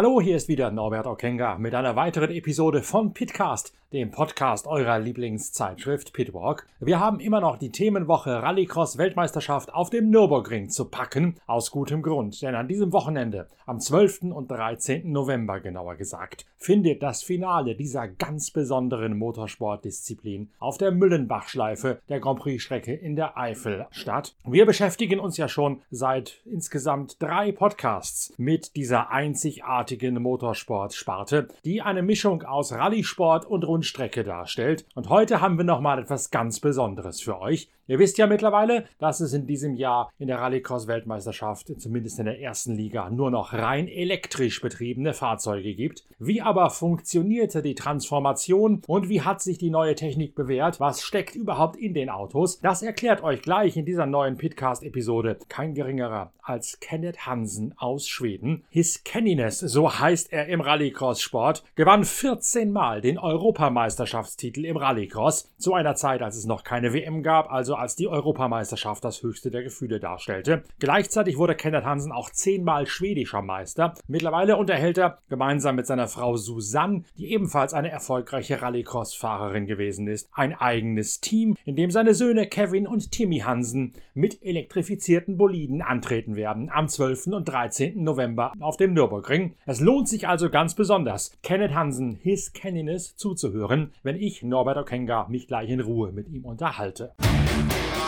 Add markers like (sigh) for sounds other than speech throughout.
Hallo, hier ist wieder Norbert Okenga mit einer weiteren Episode von Pitcast, dem Podcast eurer Lieblingszeitschrift Pitwalk. Wir haben immer noch die Themenwoche Rallycross Weltmeisterschaft auf dem Nürburgring zu packen, aus gutem Grund, denn an diesem Wochenende, am 12. und 13. November genauer gesagt, findet das Finale dieser ganz besonderen Motorsportdisziplin auf der Müllenbach-Schleife der Grand Prix-Strecke in der Eifel statt. Wir beschäftigen uns ja schon seit insgesamt drei Podcasts mit dieser einzigartigen Motorsportsparte, die eine Mischung aus Rallye-Sport und Rundstrecke darstellt. Und heute haben wir nochmal etwas ganz Besonderes für euch. Ihr wisst ja mittlerweile, dass es in diesem Jahr in der Rallycross-Weltmeisterschaft, zumindest in der ersten Liga, nur noch rein elektrisch betriebene Fahrzeuge gibt. Wie aber funktionierte die Transformation und wie hat sich die neue Technik bewährt? Was steckt überhaupt in den Autos? Das erklärt euch gleich in dieser neuen Pitcast-Episode kein geringerer als Kenneth Hansen aus Schweden. His Kenniness, so heißt er im Rallycross-Sport, gewann 14 Mal den Europameisterschaftstitel im Rallycross, zu einer Zeit, als es noch keine WM gab, also als die Europameisterschaft das höchste der Gefühle darstellte. Gleichzeitig wurde Kenneth Hansen auch zehnmal schwedischer Meister. Mittlerweile unterhält er gemeinsam mit seiner Frau Susanne, die ebenfalls eine erfolgreiche Rallycross-Fahrerin gewesen ist, ein eigenes Team, in dem seine Söhne Kevin und Timmy Hansen mit elektrifizierten Boliden antreten werden am 12. und 13. November auf dem Nürburgring. Es lohnt sich also ganz besonders, Kenneth Hansen, his Kenniness, zuzuhören, wenn ich, Norbert Okenga, mich gleich in Ruhe mit ihm unterhalte.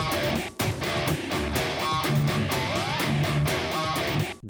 Yeah.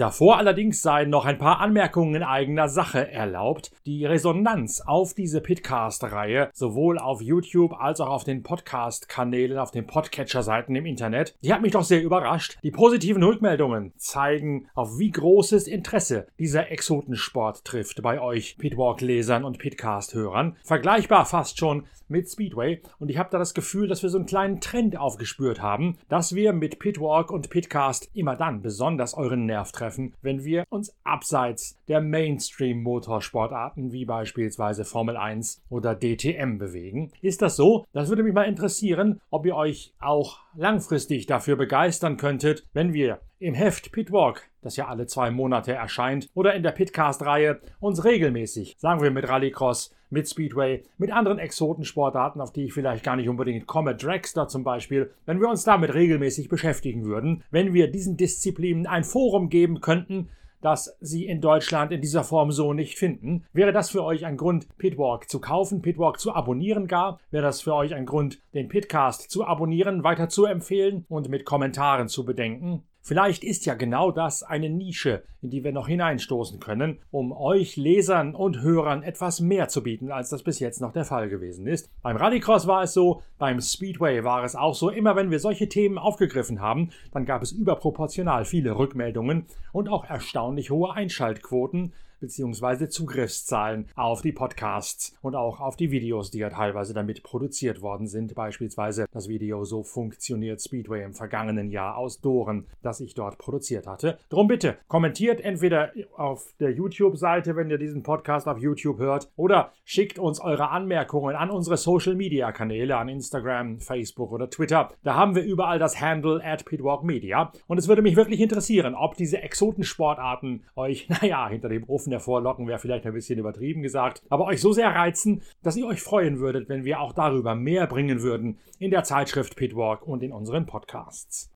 Davor allerdings seien noch ein paar Anmerkungen in eigener Sache erlaubt. Die Resonanz auf diese Pitcast-Reihe, sowohl auf YouTube als auch auf den Podcast-Kanälen, auf den Podcatcher-Seiten im Internet, die hat mich doch sehr überrascht. Die positiven Rückmeldungen zeigen, auf wie großes Interesse dieser Exotensport trifft bei euch Pitwalk-Lesern und Pitcast-Hörern. Vergleichbar fast schon mit Speedway. Und ich habe da das Gefühl, dass wir so einen kleinen Trend aufgespürt haben, dass wir mit Pitwalk und Pitcast immer dann besonders euren Nerv treffen, wenn wir uns abseits der Mainstream-Motorsportarten wie beispielsweise Formel 1 oder DTM bewegen. Ist das so? Das würde mich mal interessieren, ob ihr euch auch langfristig dafür begeistern könntet, wenn wir im Heft Pitwalk, das ja alle zwei Monate erscheint, oder in der Pitcast-Reihe uns regelmäßig, sagen wir mit Rallycross, mit Speedway, mit anderen Exotensportarten, auf die ich vielleicht gar nicht unbedingt komme, Dragster zum Beispiel, wenn wir uns damit regelmäßig beschäftigen würden, wenn wir diesen Disziplinen ein Forum geben könnten, das sie in Deutschland in dieser Form so nicht finden. Wäre das für euch ein Grund, Pitwalk zu kaufen, Pitwalk zu abonnieren gar? Wäre das für euch ein Grund, den Pitcast zu abonnieren, weiter zu empfehlen und mit Kommentaren zu bedenken? Vielleicht ist ja genau das eine Nische, in die wir noch hineinstoßen können, um euch Lesern und Hörern etwas mehr zu bieten, als das bis jetzt noch der Fall gewesen ist. Beim Rallycross war es so, beim Speedway war es auch so, immer wenn wir solche Themen aufgegriffen haben, dann gab es überproportional viele Rückmeldungen und auch erstaunlich hohe Einschaltquoten, beziehungsweise Zugriffszahlen auf die Podcasts und auch auf die Videos, die ja teilweise damit produziert worden sind. Beispielsweise das Video So funktioniert Speedway im vergangenen Jahr aus Doren, das ich dort produziert hatte. Drum bitte, kommentiert entweder auf der YouTube-Seite, wenn ihr diesen Podcast auf YouTube hört, oder schickt uns eure Anmerkungen an unsere Social-Media-Kanäle, an Instagram, Facebook oder Twitter. Da haben wir überall das Handle at Pitwalk Media. Und es würde mich wirklich interessieren, ob diese Exotensportarten euch, (laughs) naja, hinter dem Ofen hervorlocken, wäre vielleicht ein bisschen übertrieben gesagt, aber euch so sehr reizen, dass ihr euch freuen würdet, wenn wir auch darüber mehr bringen würden in der Zeitschrift Pitwalk und in unseren Podcasts.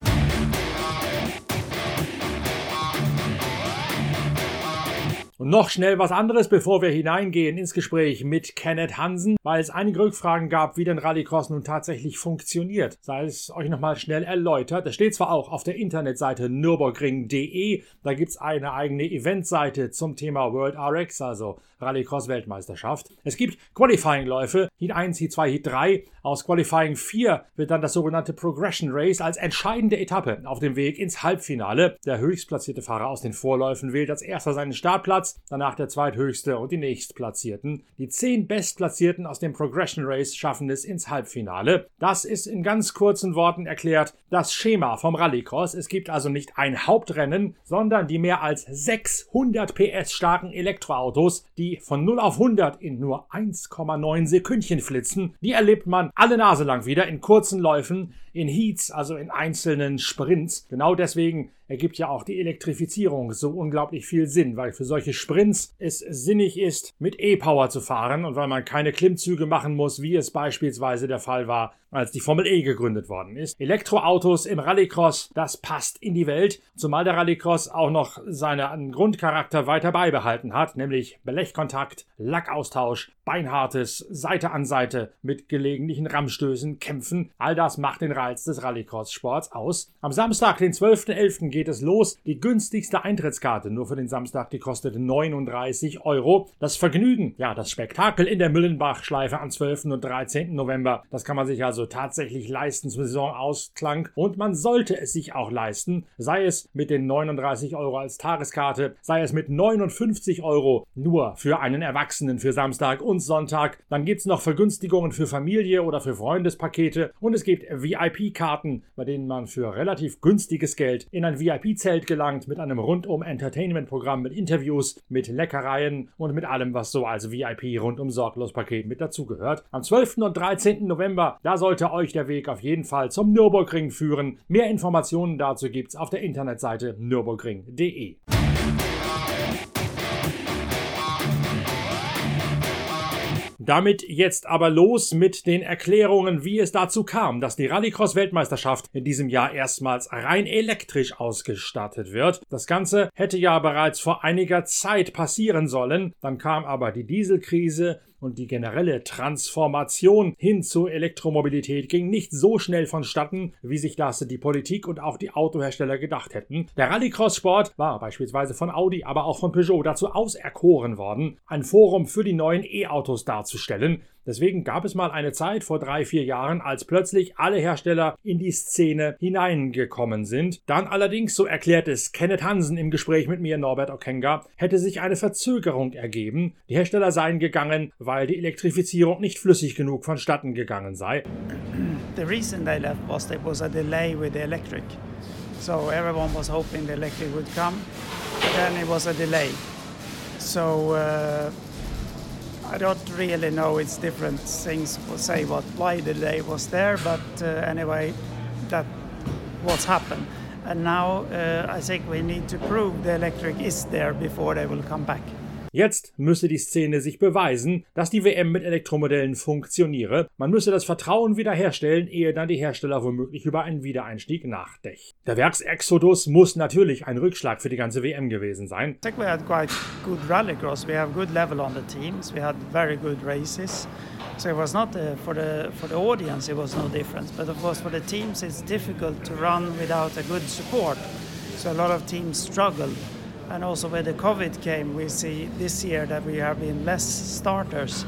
Und noch schnell was anderes, bevor wir hineingehen ins Gespräch mit Kenneth Hansen, weil es einige Rückfragen gab, wie denn Rallycross nun tatsächlich funktioniert. Sei es euch nochmal schnell erläutert. Das steht zwar auch auf der Internetseite nürburgring.de, da gibt es eine eigene Eventseite zum Thema World RX, also Rallycross Weltmeisterschaft. Es gibt Qualifying-Läufe, Heat 1, Heat 2, Heat 3. Aus Qualifying 4 wird dann das sogenannte Progression Race als entscheidende Etappe auf dem Weg ins Halbfinale. Der höchstplatzierte Fahrer aus den Vorläufen wählt als erster seinen Startplatz, danach der zweithöchste und die nächstplatzierten. Die zehn Bestplatzierten aus dem Progression Race schaffen es ins Halbfinale. Das ist in ganz kurzen Worten erklärt das Schema vom Rallycross. Es gibt also nicht ein Hauptrennen, sondern die mehr als 600 PS starken Elektroautos, die von 0 auf 100 in nur 1,9 Sekündchen flitzen. Die erlebt man alle Nase lang wieder in kurzen Läufen in Heats, also in einzelnen Sprints. Genau deswegen ergibt ja auch die Elektrifizierung so unglaublich viel Sinn, weil für solche Sprints es sinnig ist, mit E-Power zu fahren und weil man keine Klimmzüge machen muss, wie es beispielsweise der Fall war, als die Formel E gegründet worden ist. Elektroautos im Rallycross, das passt in die Welt, zumal der Rallycross auch noch seinen Grundcharakter weiter beibehalten hat, nämlich Blechkontakt, Lackaustausch, beinhartes Seite an Seite mit gelegentlichen Rammstößen, Kämpfen. All das macht den Reiz des Rallycross-Sports aus. Am Samstag, den 12.11., geht es los. Die günstigste Eintrittskarte nur für den Samstag, die kostet 39 Euro. Das Vergnügen, ja, das Spektakel in der Müllenbach-Schleife am 12. und 13. November, das kann man sich also tatsächlich leisten zum Saisonausklang und man sollte es sich auch leisten, sei es mit den 39 Euro als Tageskarte, sei es mit 59 Euro nur für einen Erwachsenen für Samstag und Sonntag. Dann gibt es noch Vergünstigungen für Familie oder für Freundespakete und es gibt VIP-Karten, bei denen man für relativ günstiges Geld in ein VIP VIP-Zelt gelangt mit einem rundum Entertainment-Programm mit Interviews, mit Leckereien und mit allem, was so als VIP rundum sorglos Paket mit dazugehört. Am 12. und 13. November, da sollte euch der Weg auf jeden Fall zum Nürburgring führen. Mehr Informationen dazu gibt's auf der Internetseite nürburgring.de. Damit jetzt aber los mit den Erklärungen, wie es dazu kam, dass die Rallycross-Weltmeisterschaft in diesem Jahr erstmals rein elektrisch ausgestattet wird. Das Ganze hätte ja bereits vor einiger Zeit passieren sollen, dann kam aber die Dieselkrise und die generelle Transformation hin zur Elektromobilität ging nicht so schnell vonstatten, wie sich das die Politik und auch die Autohersteller gedacht hätten. Der Rallycross-Sport war beispielsweise von Audi, aber auch von Peugeot dazu auserkoren worden, ein Forum für die neuen E-Autos darzustellen, Deswegen gab es mal eine Zeit vor drei, vier Jahren, als plötzlich alle Hersteller in die Szene hineingekommen sind. Dann allerdings, so erklärt es Kenneth Hansen im Gespräch mit mir, Norbert Okenga, hätte sich eine Verzögerung ergeben. Die Hersteller seien gegangen, weil die Elektrifizierung nicht flüssig genug vonstatten gegangen sei. The reason they left was there was a delay with the electric. So everyone was hoping the electric would come, but then it was a delay. So uh, I don't really know. It's different things will say what why the delay was there, but uh, anyway, that what's happened. And now uh, I think we need to prove the electric is there before they will come back. Jetzt müsse die Szene sich beweisen, dass die WM mit Elektromodellen funktioniere. Man müsse das Vertrauen wiederherstellen, ehe dann die Hersteller womöglich über einen Wiedereinstieg nachdächten. Der Werksexodus muss natürlich ein Rückschlag für die ganze WM gewesen sein. We had quite good rallycross. We have good level on the teams. We had very good races. So it was not uh, for the for the audience. It was no difference. But of course, for the teams, it's difficult to run without a good support. So a lot of teams struggled. And also when the COVID came, we see this year that we have been less starters.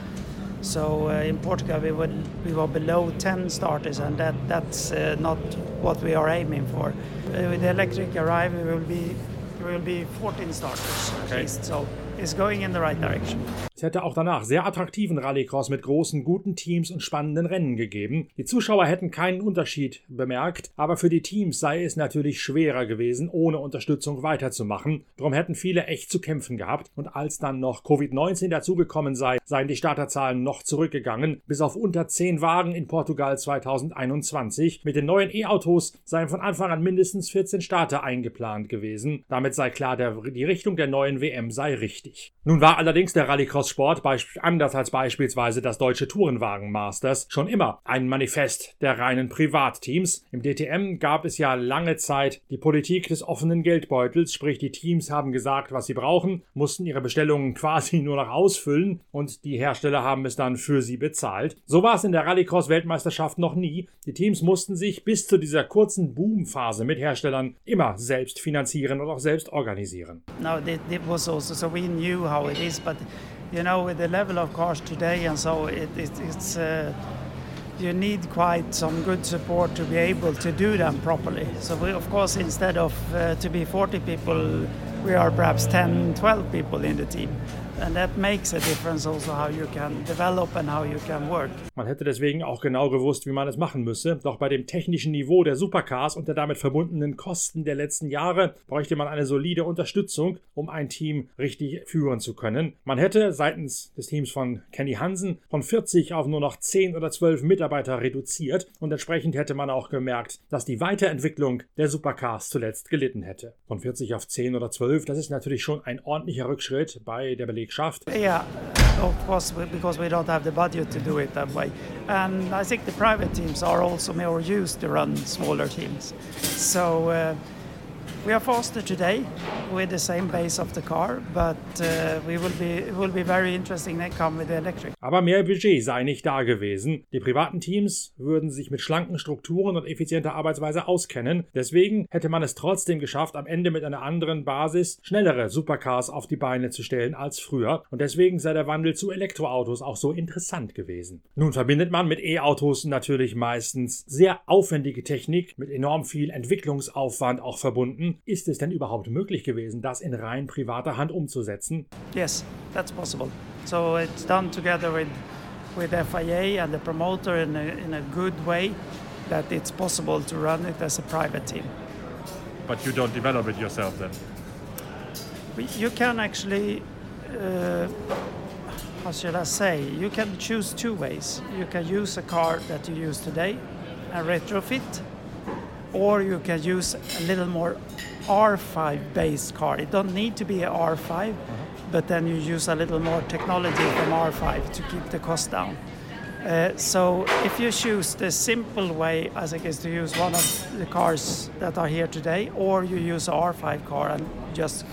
So uh, in Portugal, we, would, we were below 10 starters, and that, that's uh, not what we are aiming for. Uh, with the electric arrive, we will be, we will be 14 starters okay. at least. So it's going in the right direction. Es hätte auch danach sehr attraktiven Rallycross mit großen, guten Teams und spannenden Rennen gegeben. Die Zuschauer hätten keinen Unterschied bemerkt, aber für die Teams sei es natürlich schwerer gewesen, ohne Unterstützung weiterzumachen. Darum hätten viele echt zu kämpfen gehabt. Und als dann noch Covid-19 dazugekommen sei, seien die Starterzahlen noch zurückgegangen, bis auf unter 10 Wagen in Portugal 2021. Mit den neuen E-Autos seien von Anfang an mindestens 14 Starter eingeplant gewesen. Damit sei klar, der, die Richtung der neuen WM sei richtig. Nun war allerdings der Rallycross Sport, anders als beispielsweise das deutsche Tourenwagen Masters, schon immer ein Manifest der reinen Privatteams. Im DTM gab es ja lange Zeit die Politik des offenen Geldbeutels, sprich die Teams haben gesagt, was sie brauchen, mussten ihre Bestellungen (laughs) quasi nur noch ausfüllen und die Hersteller haben es dann für sie bezahlt. So war es in der Rallycross-Weltmeisterschaft noch nie. Die Teams mussten sich bis zu dieser kurzen Boomphase mit Herstellern immer selbst finanzieren und auch selbst organisieren. No, it, it was also so we knew how it is, but you know, with the level of cars today and so, it, it, it's uh, you need quite some good support to be able to do them properly. So we, of course, instead of uh, to be 40 people, we are perhaps 10, 12 people in the team. Also. Man hätte deswegen auch genau gewusst, wie man es machen müsse. Doch bei dem technischen Niveau der Supercars und der damit verbundenen Kosten der letzten Jahre bräuchte man eine solide Unterstützung, um ein Team richtig führen zu können. Man hätte seitens des Teams von Kenny Hansen von 40 auf nur noch 10 oder 12 Mitarbeiter reduziert und entsprechend hätte man auch gemerkt, dass die Weiterentwicklung der Supercars zuletzt gelitten hätte. Von 40 auf 10 oder 12, das ist natürlich schon ein ordentlicher Rückschritt bei der Belegschaft. Yeah, of course, because we don't have the budget to do it that way. And I think the private teams are also more used to run smaller teams. So uh, we are faster today with the same base of the car, but uh, we will be it will be very interesting next come with the electric. Aber mehr Budget sei nicht da gewesen. Die privaten Teams würden sich mit schlanken Strukturen und effizienter Arbeitsweise auskennen. Deswegen hätte man es trotzdem geschafft, am Ende mit einer anderen Basis schnellere Supercars auf die Beine zu stellen als früher. Und deswegen sei der Wandel zu Elektroautos auch so interessant gewesen. Nun verbindet man mit E-Autos natürlich meistens sehr aufwendige Technik mit enorm viel Entwicklungsaufwand auch verbunden. Ist es denn überhaupt möglich gewesen, das in rein privater Hand umzusetzen? Yes, that's possible. So it's done together with with FIA and the promoter in a, in a good way that it's possible to run it as a private team. But you don't develop it yourself then? You can actually, uh, how should I say, you can choose two ways. You can use a car that you use today and retrofit, or you can use a little more R5 based car. It don't need to be a R5, but then you use a little more technology from R5 to keep the cost down. Uh, so if you choose the simple way, I think, is to use one of the cars that are here today, or you use a R5 car and just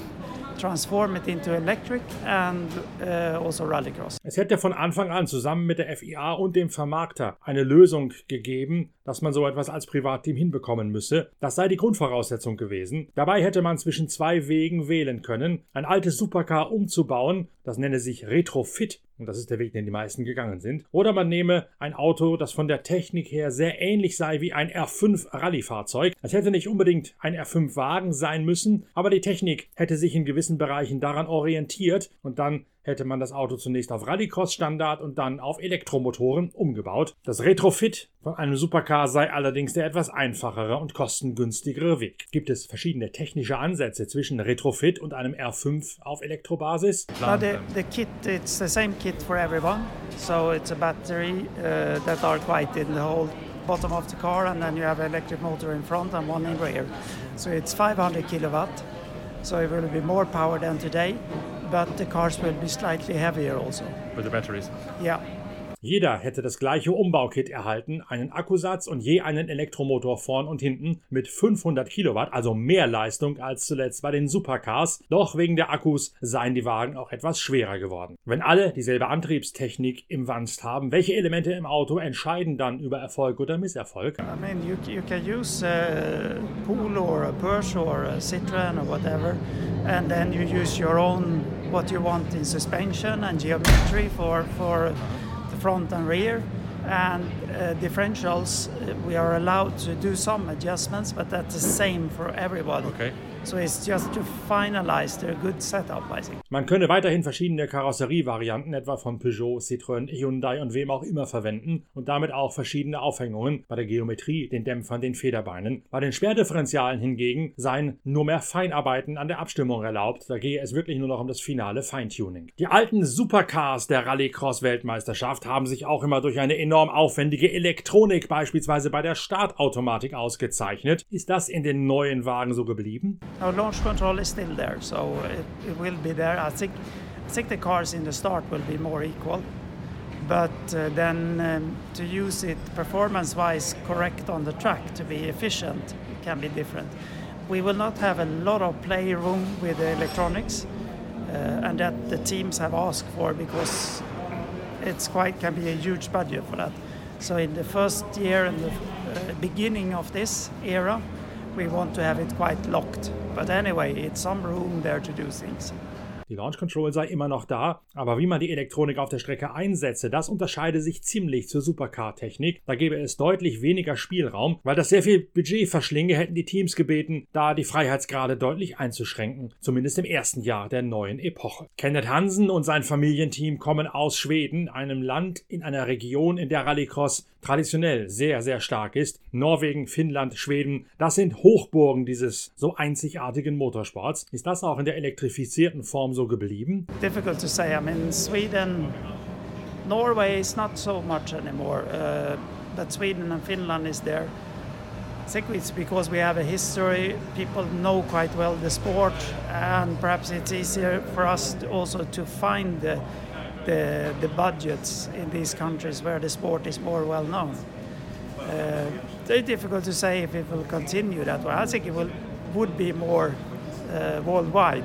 transform it into electric and uh, also rallycross. Es hätte von Anfang an zusammen mit der FIA und dem Vermarkter eine Lösung gegeben, dass man so etwas als Privatteam hinbekommen müsse. Das sei die Grundvoraussetzung gewesen. Dabei hätte man zwischen zwei Wegen wählen können. Ein altes Supercar umzubauen, das nenne sich Retrofit, und das ist der Weg, den die meisten gegangen sind. Oder man nehme ein Auto, das von der Technik her sehr ähnlich sei wie ein R5 Rallye-Fahrzeug. Es hätte nicht unbedingt ein R5 Wagen sein müssen, aber die Technik hätte sich in gewissen Bereichen daran orientiert und dann hätte man das Auto zunächst auf Rallycross-Standard und dann auf Elektromotoren umgebaut. Das Retrofit von einem Supercar sei allerdings der etwas einfachere und kostengünstigere Weg. Gibt es verschiedene technische Ansätze zwischen Retrofit und einem R5 auf Elektrobasis? Now the, the kit, it's the same kit for everyone. So it's a battery uh, that are quite in the whole bottom of the car, and then you have an electric motor in front and one in rear. So it's 500 kilowatt. So it will be more power than today, but the cars will be slightly heavier also. With the batteries? Yeah. Jeder hätte das gleiche Umbaukit erhalten, einen Akkusatz und je einen Elektromotor vorn und hinten mit 500 Kilowatt, also mehr Leistung als zuletzt bei den Supercars. Doch wegen der Akkus seien die Wagen auch etwas schwerer geworden. Wenn alle dieselbe Antriebstechnik im Wanst haben, welche Elemente im Auto entscheiden dann über Erfolg oder Misserfolg? I mean, you, you can use a Polo or a Porsche or a Citroen or whatever, and then you use your own what you want in suspension and geometry for for the front and rear. And uh, differentials, uh, we are allowed to do some adjustments, but that's the same for everybody. Okay. So it's just to finalize the good setup, I think. Man könne weiterhin verschiedene Karosserievarianten, etwa von Peugeot, Citroën, Hyundai und wem auch immer verwenden und damit auch verschiedene Aufhängungen bei der Geometrie, den Dämpfern, den Federbeinen. Bei den Schwerdifferentialen hingegen seien nur mehr Feinarbeiten an der Abstimmung erlaubt. Da gehe es wirklich nur noch um das finale Feintuning. Die alten Supercars der Rallycross-Weltmeisterschaft haben sich auch immer durch eine enorm aufwendige Elektronik, beispielsweise bei der Startautomatik, ausgezeichnet. Ist das in den neuen Wagen so geblieben? Our launch control is still there, so it, it will be there. I think, I think the cars in the start will be more equal, but uh, then um, to use it performance-wise correct on the track to be efficient can be different. We will not have a lot of playroom with the electronics, uh, and that the teams have asked for because it's quite can be a huge budget for that. So in the first year and the uh, beginning of this era, we want to have it quite locked. But anyway, it's some room there to do things. Die Launch Control sei immer noch da, aber wie man die Elektronik auf der Strecke einsetze, das unterscheide sich ziemlich zur Supercar-Technik. Da gäbe es deutlich weniger Spielraum, weil das sehr viel Budget verschlinge, hätten die Teams gebeten, da die Freiheitsgrade deutlich einzuschränken, zumindest im ersten Jahr der neuen Epoche. Kenneth Hansen und sein Familienteam kommen aus Schweden, einem Land in einer Region, in der Rallycross traditionell sehr, sehr stark ist. Norwegen, Finnland, Schweden, das sind Hochburgen dieses so einzigartigen Motorsports. Ist das auch in der elektrifizierten Form so geblieben? Difficult to say. I mean, Sweden, Norway is not so much anymore, uh, but Sweden and Finland is there. I think it's because we have a history, people know quite well the sport, and perhaps it's easier for us to also to find the the, the budgets in these countries where the sport is more well known. Uh, very difficult to say if it will continue that way. I think it will, would be more uh, worldwide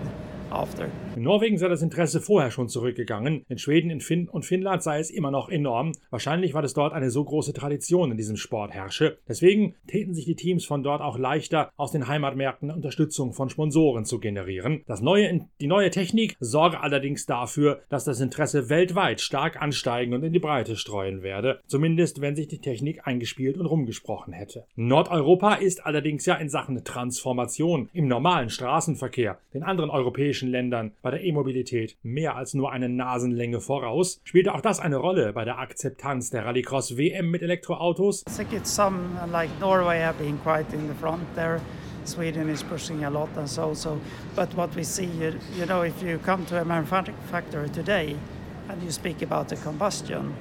after. In Norwegen sei das Interesse vorher schon zurückgegangen, in Schweden in Finn und Finnland sei es immer noch enorm. Wahrscheinlich, weil es dort eine so große Tradition in diesem Sport herrsche. Deswegen täten sich die Teams von dort auch leichter, aus den Heimatmärkten Unterstützung von Sponsoren zu generieren. Das neue, die neue Technik sorge allerdings dafür, dass das Interesse weltweit stark ansteigen und in die Breite streuen werde. Zumindest, wenn sich die Technik eingespielt und rumgesprochen hätte. Nordeuropa ist allerdings ja in Sachen Transformation im normalen Straßenverkehr den anderen europäischen Ländern bei der E-Mobilität mehr als nur eine Nasenlänge voraus. Spielte auch das eine Rolle bei der Akzeptanz der Rallycross WM mit Elektroautos? I think it's some like Norway have been quite in the front there. Sweden is pushing a lot and so so. But what we see, you, you know, if you come to a manufacturer today and you speak about the combustion,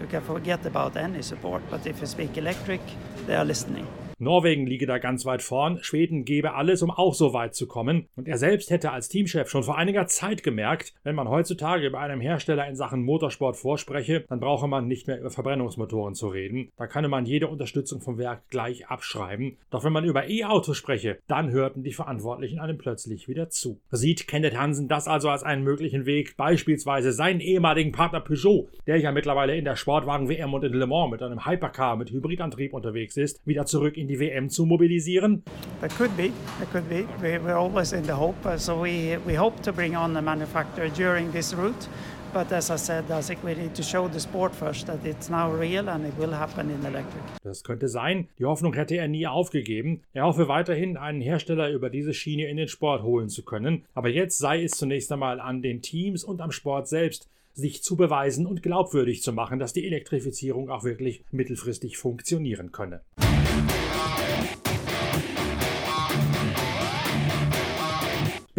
you can forget about any support. But if you speak electric, they are listening. Norwegen liege da ganz weit vorn, Schweden gebe alles, um auch so weit zu kommen. Und er selbst hätte als Teamchef schon vor einiger Zeit gemerkt, wenn man heutzutage bei einem Hersteller in Sachen Motorsport vorspreche, dann brauche man nicht mehr über Verbrennungsmotoren zu reden. Da könne man jede Unterstützung vom Werk gleich abschreiben. Doch wenn man über E-Autos spreche, dann hörten die Verantwortlichen einem plötzlich wieder zu. Sieht Kenneth Hansen das also als einen möglichen Weg, beispielsweise seinen ehemaligen Partner Peugeot, der ja mittlerweile in der Sportwagen-WM und in Le Mans mit einem Hypercar mit Hybridantrieb unterwegs ist, wieder zurück in die WM zu mobilisieren? That could be. That could be. We, we're always in the hope. Uh, so we, we hope to bring on a manufacturer during this route. But as I said, I think we need to show the sport first that it's now real and it will happen in electric. Das könnte sein. Die Hoffnung hätte er nie aufgegeben. Er hoffe weiterhin, einen Hersteller über diese Schiene in den Sport holen zu können. Aber jetzt sei es zunächst einmal an den Teams und am Sport selbst, sich zu beweisen und glaubwürdig zu machen, dass die Elektrifizierung auch wirklich mittelfristig funktionieren könne.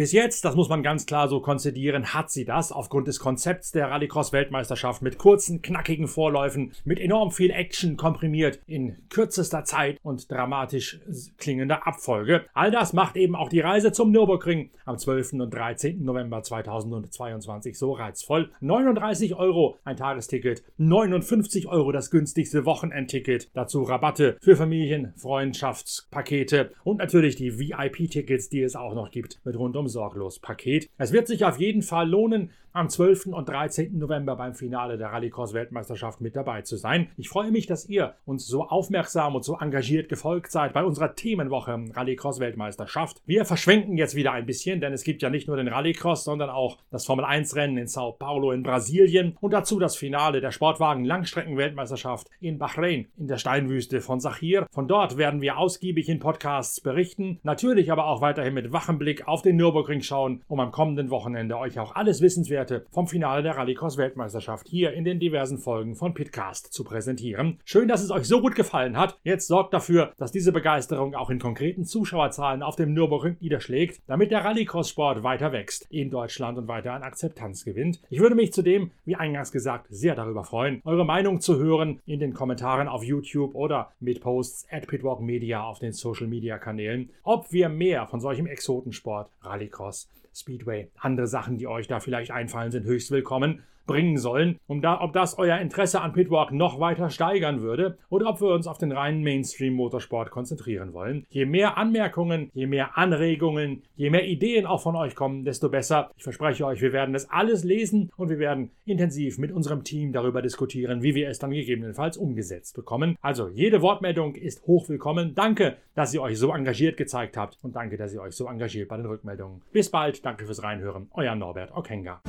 Bis jetzt, das muss man ganz klar so konzidieren, hat sie das aufgrund des Konzepts der Rallycross-Weltmeisterschaft mit kurzen, knackigen Vorläufen, mit enorm viel Action komprimiert in kürzester Zeit und dramatisch klingender Abfolge. All das macht eben auch die Reise zum Nürburgring am 12. und 13. November 2022 so reizvoll. 39 Euro ein Tagesticket, 59 Euro das günstigste Wochenendticket, dazu Rabatte für Familien, Freundschaftspakete und natürlich die VIP-Tickets, die es auch noch gibt mit rund um sorglos Paket. Es wird sich auf jeden Fall lohnen, am 12. und 13. November beim Finale der Rallycross-Weltmeisterschaft mit dabei zu sein. Ich freue mich, dass ihr uns so aufmerksam und so engagiert gefolgt seid bei unserer Themenwoche Rallycross-Weltmeisterschaft. Wir verschwenken jetzt wieder ein bisschen, denn es gibt ja nicht nur den Rallycross, sondern auch das Formel-1-Rennen in Sao Paulo in Brasilien und dazu das Finale der Sportwagen-Langstrecken-Weltmeisterschaft in Bahrain in der Steinwüste von Sachir. Von dort werden wir ausgiebig in Podcasts berichten, natürlich aber auch weiterhin mit wachem Blick auf den Nürburgring schauen, um am kommenden Wochenende euch auch alles Wissenswerte vom Finale der Rallycross-Weltmeisterschaft hier in den diversen Folgen von Pitcast zu präsentieren. Schön, dass es euch so gut gefallen hat. Jetzt sorgt dafür, dass diese Begeisterung auch in konkreten Zuschauerzahlen auf dem Nürburgring niederschlägt, damit der Rallycross-Sport weiter wächst in Deutschland und weiter an Akzeptanz gewinnt. Ich würde mich zudem, wie eingangs gesagt, sehr darüber freuen, eure Meinung zu hören in den Kommentaren auf YouTube oder mit Posts at Pitwalk Media auf den Social Media Kanälen, ob wir mehr von solchem Exotensport, Rallycross, Speedway, andere Sachen, die euch da vielleicht einfallen, sind höchst willkommen. Bringen sollen, um da, ob das euer Interesse an Pitwalk noch weiter steigern würde oder ob wir uns auf den reinen Mainstream-Motorsport konzentrieren wollen. Je mehr Anmerkungen, je mehr Anregungen, je mehr Ideen auch von euch kommen, desto besser. Ich verspreche euch, wir werden das alles lesen und wir werden intensiv mit unserem Team darüber diskutieren, wie wir es dann gegebenenfalls umgesetzt bekommen. Also jede Wortmeldung ist hoch willkommen. Danke, dass ihr euch so engagiert gezeigt habt und danke, dass ihr euch so engagiert bei den Rückmeldungen. Bis bald, danke fürs Reinhören. Euer Norbert Okenga.